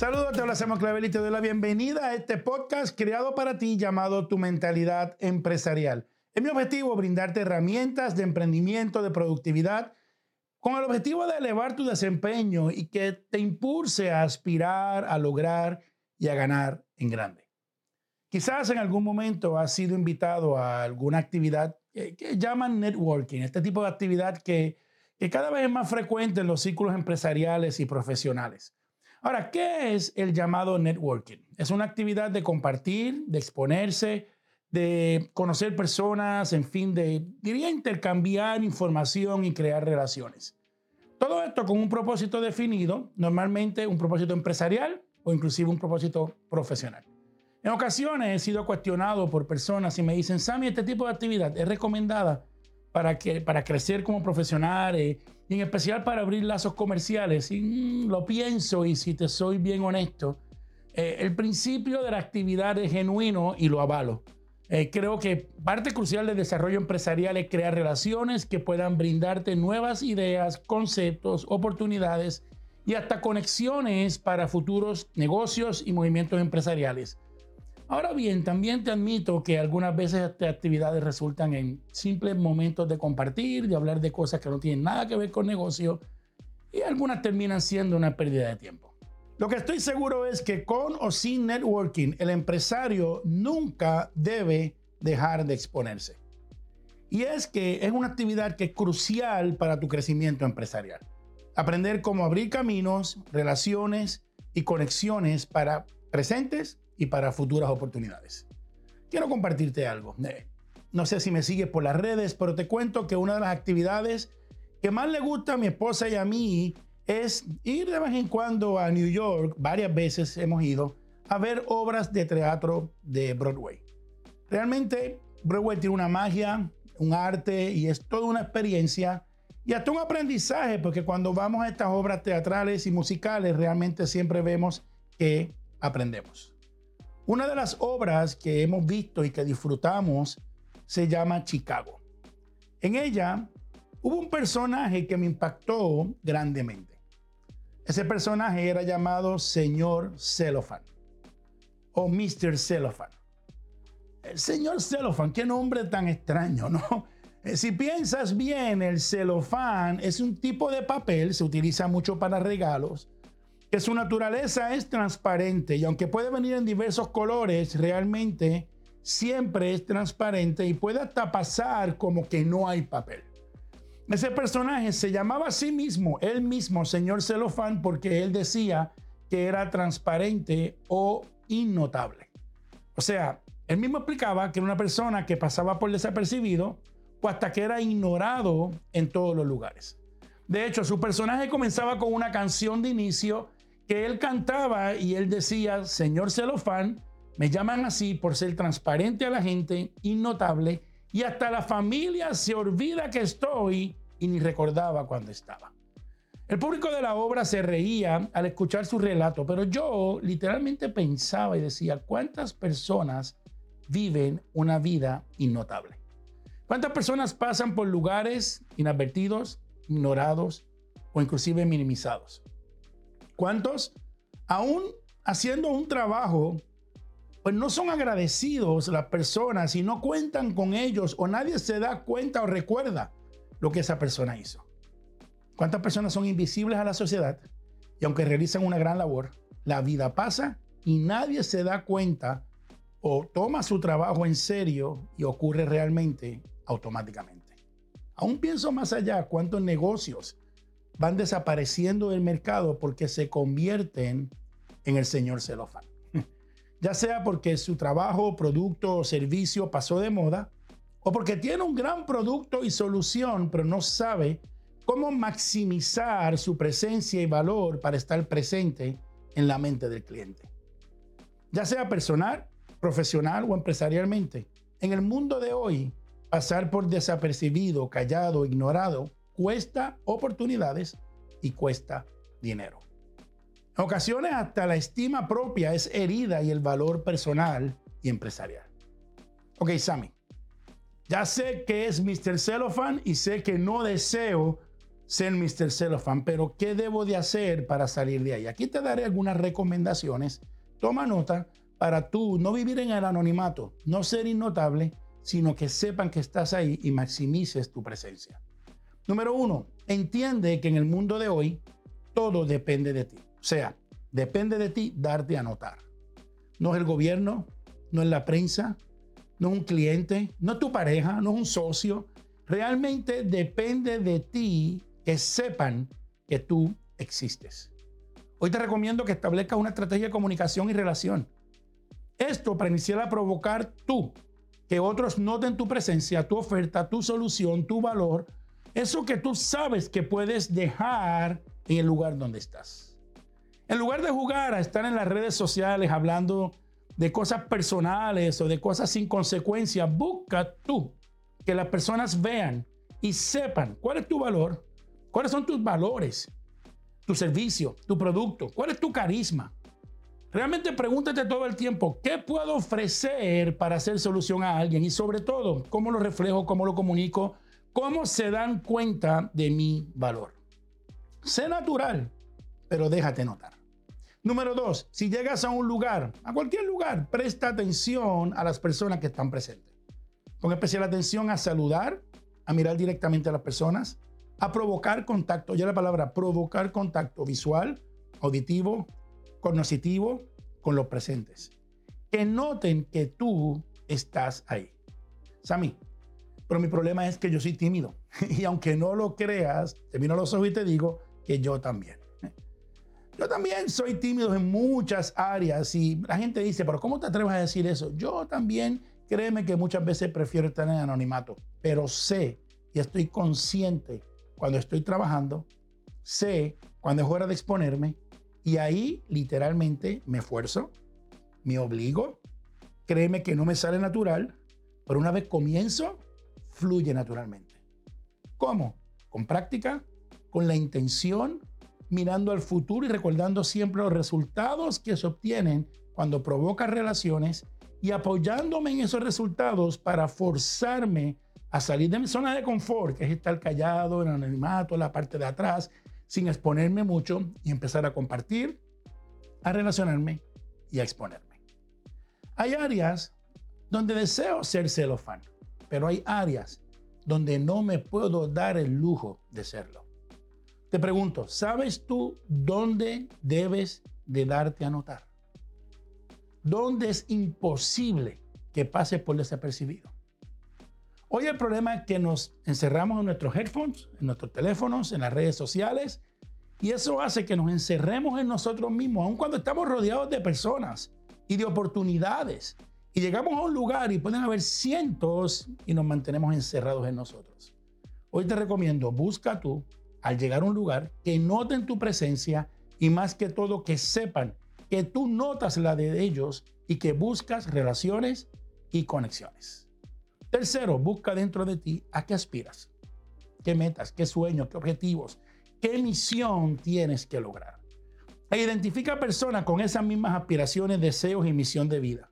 Saludos, te hacemos Clavel y te doy la bienvenida a este podcast creado para ti llamado Tu Mentalidad Empresarial. Es mi objetivo brindarte herramientas de emprendimiento, de productividad, con el objetivo de elevar tu desempeño y que te impulse a aspirar, a lograr y a ganar en grande. Quizás en algún momento has sido invitado a alguna actividad que, llaman networking, este tipo de actividad que, que cada vez es más frecuente en los círculos empresariales y profesionales. Ahora, ¿qué es el llamado networking? Es una actividad de compartir, de exponerse, de conocer personas, en fin, de, diría, intercambiar información y crear relaciones. Todo esto con un propósito definido, normalmente un propósito empresarial o inclusive un propósito profesional. En ocasiones he sido cuestionado por personas y me dicen, Sammy, este tipo de actividad es recomendada para, que, para crecer como profesional eh, y en especial para abrir lazos comerciales. Mm, lo pienso y si te soy bien honesto, eh, el principio de la actividad es genuino y lo avalo. Eh, creo que parte crucial del desarrollo empresarial es crear relaciones que puedan brindarte nuevas ideas, conceptos, oportunidades y hasta conexiones para futuros negocios y movimientos empresariales. Ahora bien, también te admito que algunas veces estas actividades resultan en simples momentos de compartir, de hablar de cosas que no tienen nada que ver con negocio y algunas terminan siendo una pérdida de tiempo. Lo que estoy seguro es que con o sin networking, el empresario nunca debe dejar de exponerse. Y es que es una actividad que es crucial para tu crecimiento empresarial. Aprender cómo abrir caminos, relaciones y conexiones para presentes y para futuras oportunidades. Quiero compartirte algo. Eh, no sé si me sigues por las redes, pero te cuento que una de las actividades que más le gusta a mi esposa y a mí es ir de vez en cuando a New York, varias veces hemos ido, a ver obras de teatro de Broadway. Realmente Broadway tiene una magia, un arte y es toda una experiencia y hasta un aprendizaje, porque cuando vamos a estas obras teatrales y musicales realmente siempre vemos que aprendemos. Una de las obras que hemos visto y que disfrutamos se llama Chicago. En ella hubo un personaje que me impactó grandemente. Ese personaje era llamado Señor Cellophane o Mr. Cellophane. El señor Cellophane, qué nombre tan extraño, ¿no? Eh, si piensas bien, el celofán es un tipo de papel, se utiliza mucho para regalos, que su naturaleza es transparente y aunque puede venir en diversos colores, realmente siempre es transparente y puede hasta pasar como que no hay papel. Ese personaje se llamaba a sí mismo, él mismo, señor celofán, porque él decía que era transparente o innotable. O sea, él mismo explicaba que era una persona que pasaba por desapercibido o hasta que era ignorado en todos los lugares. De hecho, su personaje comenzaba con una canción de inicio que él cantaba y él decía, Señor Celofán, me llaman así por ser transparente a la gente, innotable, y hasta la familia se olvida que estoy y ni recordaba cuando estaba. El público de la obra se reía al escuchar su relato, pero yo literalmente pensaba y decía, ¿cuántas personas viven una vida innotable? ¿Cuántas personas pasan por lugares inadvertidos, ignorados o inclusive minimizados? ¿Cuántos, aún haciendo un trabajo, pues no son agradecidos las personas y no cuentan con ellos o nadie se da cuenta o recuerda lo que esa persona hizo? ¿Cuántas personas son invisibles a la sociedad y aunque realizan una gran labor, la vida pasa y nadie se da cuenta o toma su trabajo en serio y ocurre realmente automáticamente? Aún pienso más allá cuántos negocios van desapareciendo del mercado porque se convierten en el señor celofán. ya sea porque su trabajo, producto o servicio pasó de moda, o porque tiene un gran producto y solución, pero no sabe cómo maximizar su presencia y valor para estar presente en la mente del cliente. Ya sea personal, profesional o empresarialmente, en el mundo de hoy, pasar por desapercibido, callado, ignorado, cuesta oportunidades y cuesta dinero. En ocasiones hasta la estima propia es herida y el valor personal y empresarial. Ok, Sammy, ya sé que es Mr. Cellophane y sé que no deseo ser Mr. Cellophane, pero ¿qué debo de hacer para salir de ahí? Aquí te daré algunas recomendaciones. Toma nota para tú no vivir en el anonimato, no ser innotable, sino que sepan que estás ahí y maximices tu presencia. Número uno, entiende que en el mundo de hoy todo depende de ti. O sea, depende de ti darte a notar. No es el gobierno, no es la prensa, no es un cliente, no es tu pareja, no es un socio. Realmente depende de ti que sepan que tú existes. Hoy te recomiendo que establezcas una estrategia de comunicación y relación. Esto para iniciar a provocar tú, que otros noten tu presencia, tu oferta, tu solución, tu valor, eso que tú sabes que puedes dejar en el lugar donde estás. En lugar de jugar a estar en las redes sociales hablando de cosas personales o de cosas sin consecuencia, busca tú que las personas vean y sepan cuál es tu valor, cuáles son tus valores, tu servicio, tu producto, cuál es tu carisma. Realmente pregúntate todo el tiempo, ¿qué puedo ofrecer para hacer solución a alguien? Y sobre todo, ¿cómo lo reflejo, cómo lo comunico, cómo se dan cuenta de mi valor? Sé natural, pero déjate notar. Número dos, si llegas a un lugar, a cualquier lugar, presta atención a las personas que están presentes. Con especial atención a saludar, a mirar directamente a las personas, a provocar contacto. Ya la palabra provocar contacto visual, auditivo, cognitivo con los presentes. Que noten que tú estás ahí. Sammy, pero mi problema es que yo soy tímido. Y aunque no lo creas, te miro a los ojos y te digo que yo también. Yo también soy tímido en muchas áreas y la gente dice, pero ¿cómo te atreves a decir eso? Yo también, créeme que muchas veces prefiero estar en anonimato, pero sé y estoy consciente cuando estoy trabajando, sé cuando es hora de exponerme y ahí literalmente me esfuerzo, me obligo, créeme que no me sale natural, pero una vez comienzo, fluye naturalmente. ¿Cómo? Con práctica, con la intención, mirando al futuro y recordando siempre los resultados que se obtienen cuando provoca relaciones y apoyándome en esos resultados para forzarme a salir de mi zona de confort, que es estar callado, en anonimato, en la parte de atrás, sin exponerme mucho y empezar a compartir, a relacionarme y a exponerme. Hay áreas donde deseo ser celofán, pero hay áreas donde no me puedo dar el lujo de serlo. Te pregunto, ¿sabes tú dónde debes de darte a notar? ¿Dónde es imposible que pase por desapercibido? Hoy el problema es que nos encerramos en nuestros headphones, en nuestros teléfonos, en las redes sociales, y eso hace que nos encerremos en nosotros mismos, aun cuando estamos rodeados de personas y de oportunidades. Y llegamos a un lugar y pueden haber cientos y nos mantenemos encerrados en nosotros. Hoy te recomiendo, busca tú al llegar a un lugar, que noten tu presencia y más que todo que sepan que tú notas la de ellos y que buscas relaciones y conexiones. Tercero, busca dentro de ti a qué aspiras, qué metas, qué sueños, qué objetivos, qué misión tienes que lograr. E identifica personas con esas mismas aspiraciones, deseos y misión de vida.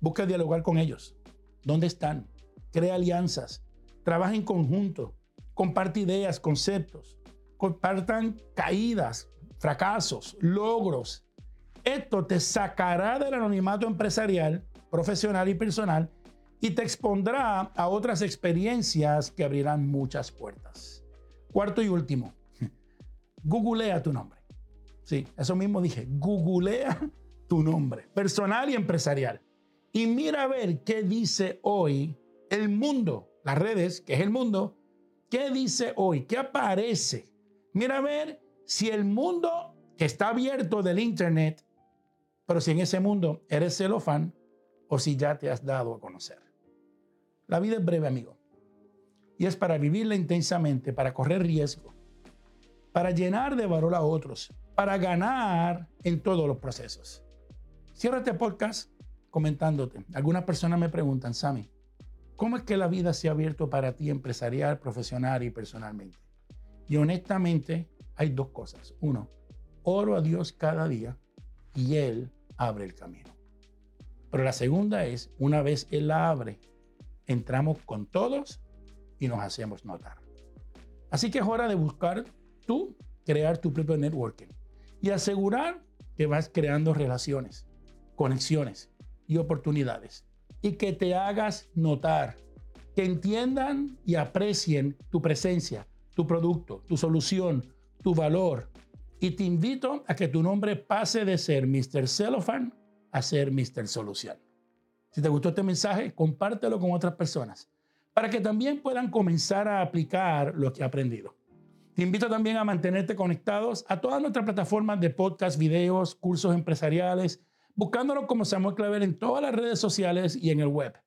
Busca dialogar con ellos. ¿Dónde están? Crea alianzas. Trabaja en conjunto comparte ideas, conceptos, compartan caídas, fracasos, logros. Esto te sacará del anonimato empresarial, profesional y personal y te expondrá a otras experiencias que abrirán muchas puertas. Cuarto y último, googlea tu nombre. Sí, eso mismo dije, googlea tu nombre, personal y empresarial. Y mira a ver qué dice hoy el mundo, las redes, que es el mundo, ¿Qué dice hoy? ¿Qué aparece? Mira a ver si el mundo que está abierto del Internet, pero si en ese mundo eres celofán o si ya te has dado a conocer. La vida es breve, amigo. Y es para vivirla intensamente, para correr riesgo, para llenar de valor a otros, para ganar en todos los procesos. Cierra este podcast comentándote. Algunas personas me preguntan, Sammy, ¿Cómo es que la vida se ha abierto para ti empresarial, profesional y personalmente? Y honestamente hay dos cosas. Uno, oro a Dios cada día y Él abre el camino. Pero la segunda es, una vez Él la abre, entramos con todos y nos hacemos notar. Así que es hora de buscar tú crear tu propio networking y asegurar que vas creando relaciones, conexiones y oportunidades y que te hagas notar, que entiendan y aprecien tu presencia, tu producto, tu solución, tu valor. Y te invito a que tu nombre pase de ser Mr. Cellophane a ser Mr. Solución. Si te gustó este mensaje, compártelo con otras personas para que también puedan comenzar a aplicar lo que he aprendido. Te invito también a mantenerte conectados a todas nuestras plataformas de podcast, videos, cursos empresariales, buscándonos como Samuel Claver en todas las redes sociales y en el web.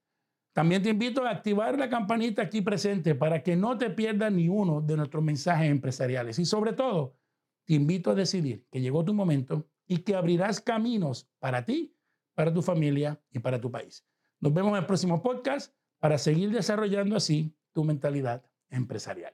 También te invito a activar la campanita aquí presente para que no te pierdas ni uno de nuestros mensajes empresariales. Y sobre todo, te invito a decidir que llegó tu momento y que abrirás caminos para ti, para tu familia y para tu país. Nos vemos en el próximo podcast para seguir desarrollando así tu mentalidad empresarial.